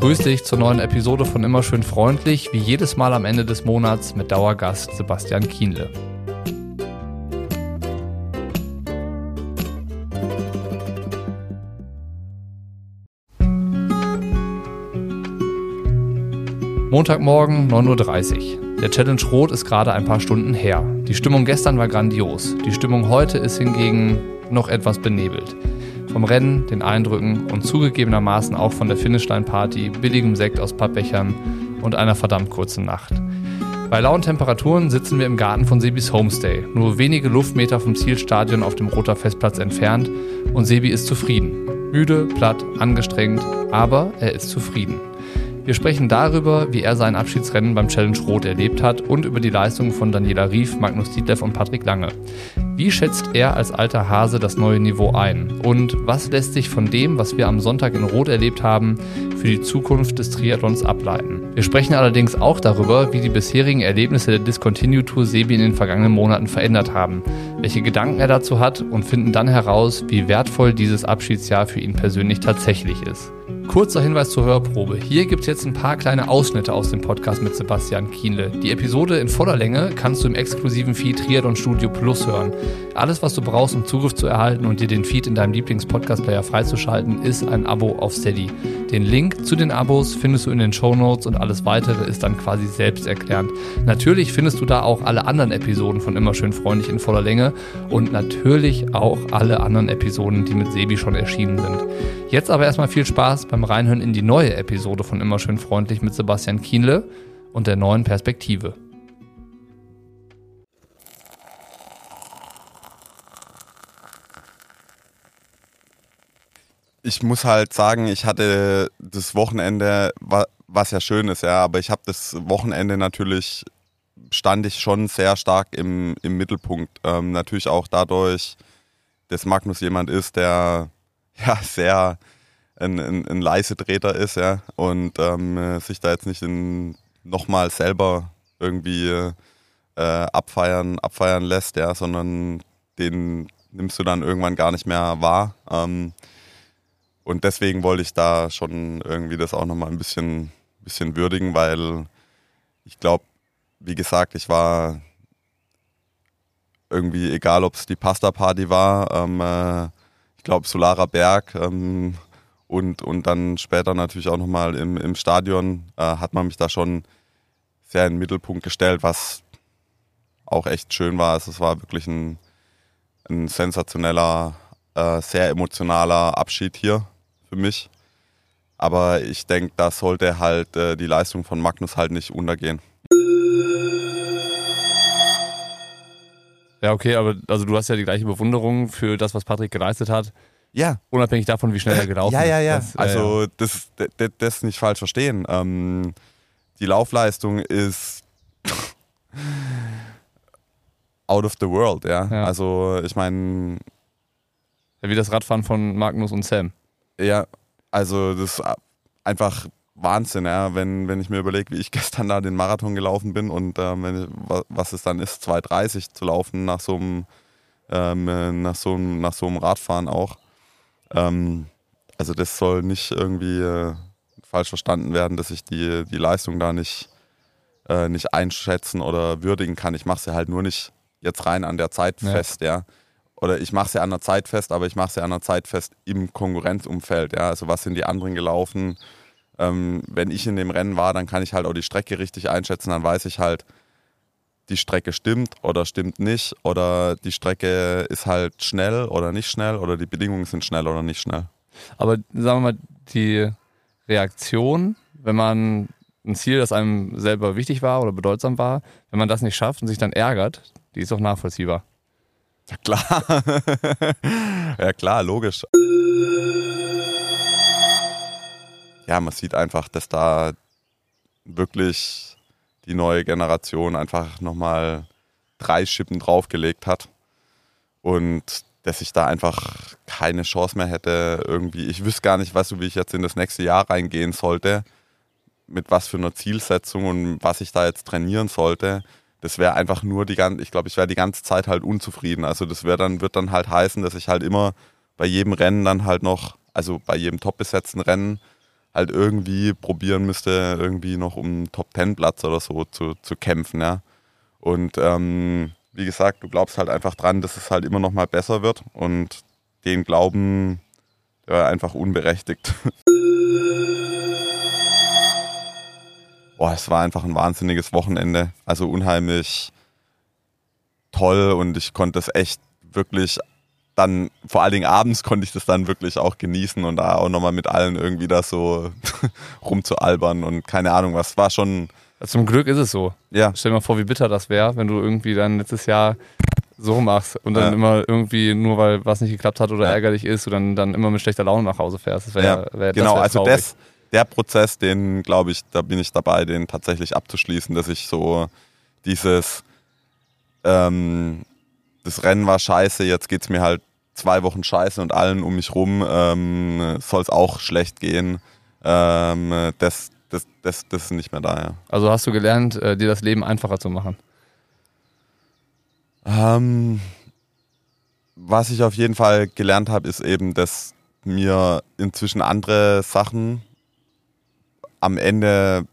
Grüß dich zur neuen Episode von Immer schön freundlich, wie jedes Mal am Ende des Monats mit Dauergast Sebastian Kienle. Montagmorgen 9.30 Uhr. Der Challenge Rot ist gerade ein paar Stunden her. Die Stimmung gestern war grandios. Die Stimmung heute ist hingegen noch etwas benebelt. Vom Rennen, den Eindrücken und zugegebenermaßen auch von der Finishline-Party, billigem Sekt aus Pappbechern und einer verdammt kurzen Nacht. Bei lauen Temperaturen sitzen wir im Garten von Sebis Homestay, nur wenige Luftmeter vom Zielstadion auf dem Roter Festplatz entfernt und Sebi ist zufrieden. Müde, platt, angestrengt, aber er ist zufrieden. Wir sprechen darüber, wie er sein Abschiedsrennen beim Challenge Rot erlebt hat und über die Leistungen von Daniela Rief, Magnus Dietleff und Patrick Lange. Wie schätzt er als alter Hase das neue Niveau ein? Und was lässt sich von dem, was wir am Sonntag in Rot erlebt haben, für die Zukunft des Triathlons ableiten? Wir sprechen allerdings auch darüber, wie die bisherigen Erlebnisse der Discontinue Tour Sebi in den vergangenen Monaten verändert haben, welche Gedanken er dazu hat und finden dann heraus, wie wertvoll dieses Abschiedsjahr für ihn persönlich tatsächlich ist. Kurzer Hinweis zur Hörprobe. Hier gibt es jetzt ein paar kleine Ausschnitte aus dem Podcast mit Sebastian Kienle. Die Episode in voller Länge kannst du im exklusiven Feed Triathlon Studio Plus hören. Alles, was du brauchst, um Zugriff zu erhalten und dir den Feed in deinem Lieblings-Podcast-Player freizuschalten, ist ein Abo auf Steady. Den Link zu den Abos findest du in den Show Notes und alles weitere ist dann quasi selbsterklärend. Natürlich findest du da auch alle anderen Episoden von Immer schön freundlich in voller Länge und natürlich auch alle anderen Episoden, die mit Sebi schon erschienen sind. Jetzt aber erstmal viel Spaß beim Reinhören in die neue Episode von Immer schön freundlich mit Sebastian Kienle und der neuen Perspektive. ich muss halt sagen, ich hatte das Wochenende, was ja schön ist, ja, aber ich habe das Wochenende natürlich, stand ich schon sehr stark im, im Mittelpunkt. Ähm, natürlich auch dadurch, dass Magnus jemand ist, der ja sehr ein, ein, ein leise Treter ist, ja, und ähm, sich da jetzt nicht nochmal selber irgendwie äh, abfeiern, abfeiern lässt, ja, sondern den nimmst du dann irgendwann gar nicht mehr wahr. Ähm, und deswegen wollte ich da schon irgendwie das auch nochmal ein bisschen, bisschen würdigen, weil ich glaube, wie gesagt, ich war irgendwie, egal ob es die Pasta-Party war, ähm, äh, ich glaube Solarer Berg ähm, und, und dann später natürlich auch nochmal im, im Stadion, äh, hat man mich da schon sehr in den Mittelpunkt gestellt, was auch echt schön war. Also es war wirklich ein, ein sensationeller, äh, sehr emotionaler Abschied hier für mich. Aber ich denke, da sollte halt äh, die Leistung von Magnus halt nicht untergehen. Ja, okay, aber also du hast ja die gleiche Bewunderung für das, was Patrick geleistet hat. Ja. Unabhängig davon, wie schnell er gelaufen ist. Ja, ja, ja. Das, also das, das, das nicht falsch verstehen. Ähm, die Laufleistung ist out of the world, ja. ja. Also ich meine. Wie das Radfahren von Magnus und Sam. Ja, also das ist einfach Wahnsinn, ja, wenn, wenn ich mir überlege, wie ich gestern da den Marathon gelaufen bin und ähm, was es dann ist, 2,30 zu laufen nach so einem, ähm, nach so einem, nach so einem Radfahren auch. Ähm, also das soll nicht irgendwie äh, falsch verstanden werden, dass ich die, die Leistung da nicht, äh, nicht einschätzen oder würdigen kann. Ich mache sie halt nur nicht jetzt rein an der Zeit ja. fest, ja oder ich mache sie an der Zeit fest, aber ich mache sie an der Zeit fest im Konkurrenzumfeld. Ja? Also was sind die anderen gelaufen? Ähm, wenn ich in dem Rennen war, dann kann ich halt auch die Strecke richtig einschätzen. Dann weiß ich halt, die Strecke stimmt oder stimmt nicht. Oder die Strecke ist halt schnell oder nicht schnell. Oder die Bedingungen sind schnell oder nicht schnell. Aber sagen wir mal, die Reaktion, wenn man ein Ziel, das einem selber wichtig war oder bedeutsam war, wenn man das nicht schafft und sich dann ärgert, die ist auch nachvollziehbar. Ja klar. ja klar, logisch. Ja, man sieht einfach, dass da wirklich die neue Generation einfach nochmal drei Schippen draufgelegt hat. Und dass ich da einfach keine Chance mehr hätte, irgendwie. Ich wüsste gar nicht, weißt du, wie ich jetzt in das nächste Jahr reingehen sollte, mit was für einer Zielsetzung und was ich da jetzt trainieren sollte das wäre einfach nur die ganze, ich glaube, ich wäre die ganze Zeit halt unzufrieden. Also das wäre dann, wird dann halt heißen, dass ich halt immer bei jedem Rennen dann halt noch, also bei jedem top besetzten Rennen, halt irgendwie probieren müsste, irgendwie noch um Top Ten Platz oder so zu, zu kämpfen, ja. Und ähm, wie gesagt, du glaubst halt einfach dran, dass es halt immer noch mal besser wird und den Glauben war einfach unberechtigt. Boah, es war einfach ein wahnsinniges Wochenende. Also unheimlich toll und ich konnte es echt wirklich dann, vor allen Dingen abends konnte ich das dann wirklich auch genießen und da auch nochmal mit allen irgendwie da so rumzualbern und keine Ahnung was. War schon. Zum Glück ist es so. Ja. Stell dir mal vor, wie bitter das wäre, wenn du irgendwie dann letztes Jahr so machst und dann ja. immer irgendwie, nur weil was nicht geklappt hat oder ja. ärgerlich ist, du dann, dann immer mit schlechter Laune nach Hause fährst. Das wär, ja, wär, genau, also das, der Prozess, den glaube ich, da bin ich dabei, den tatsächlich abzuschließen, dass ich so dieses, ähm, das Rennen war scheiße, jetzt geht es mir halt zwei Wochen scheiße und allen um mich rum ähm, soll es auch schlecht gehen. Ähm, das, das, das, das ist nicht mehr da, ja. Also hast du gelernt, äh, dir das Leben einfacher zu machen? Ähm, was ich auf jeden Fall gelernt habe, ist eben, dass mir inzwischen andere Sachen am Ende,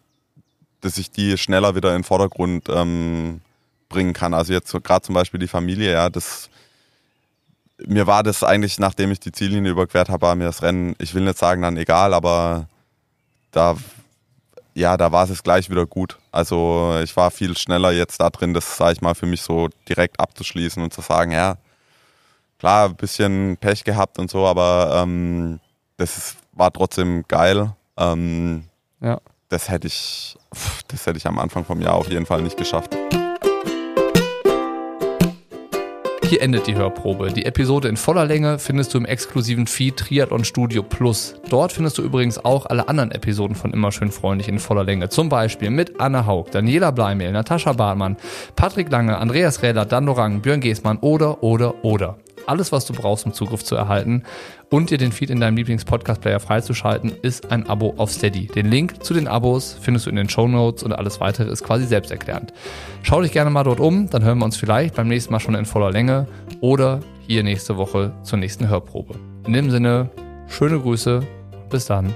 dass ich die schneller wieder in den Vordergrund ähm, bringen kann. Also jetzt so, gerade zum Beispiel die Familie, ja, das mir war das eigentlich, nachdem ich die Ziellinie überquert habe, war mir das Rennen, ich will nicht sagen dann egal, aber da, ja, da war es gleich wieder gut. Also ich war viel schneller jetzt da drin, das sage ich mal für mich so direkt abzuschließen und zu sagen, ja, klar, ein bisschen Pech gehabt und so, aber ähm, das ist, war trotzdem geil. Ähm, ja. Das hätte ich, das hätte ich am Anfang vom Jahr auf jeden Fall nicht geschafft. Hier endet die Hörprobe. Die Episode in voller Länge findest du im exklusiven Feed Triathlon Studio Plus. Dort findest du übrigens auch alle anderen Episoden von Immer schön freundlich in voller Länge. Zum Beispiel mit Anna Haug, Daniela Bleimehl, Natascha Bartmann, Patrick Lange, Andreas Rähler, Dan Dorang, Björn Geßmann oder, oder, oder alles, was du brauchst, um Zugriff zu erhalten und dir den Feed in deinem Lieblings-Podcast-Player freizuschalten, ist ein Abo auf Steady. Den Link zu den Abos findest du in den Show Notes und alles weitere ist quasi selbsterklärend. Schau dich gerne mal dort um, dann hören wir uns vielleicht beim nächsten Mal schon in voller Länge oder hier nächste Woche zur nächsten Hörprobe. In dem Sinne, schöne Grüße, bis dann.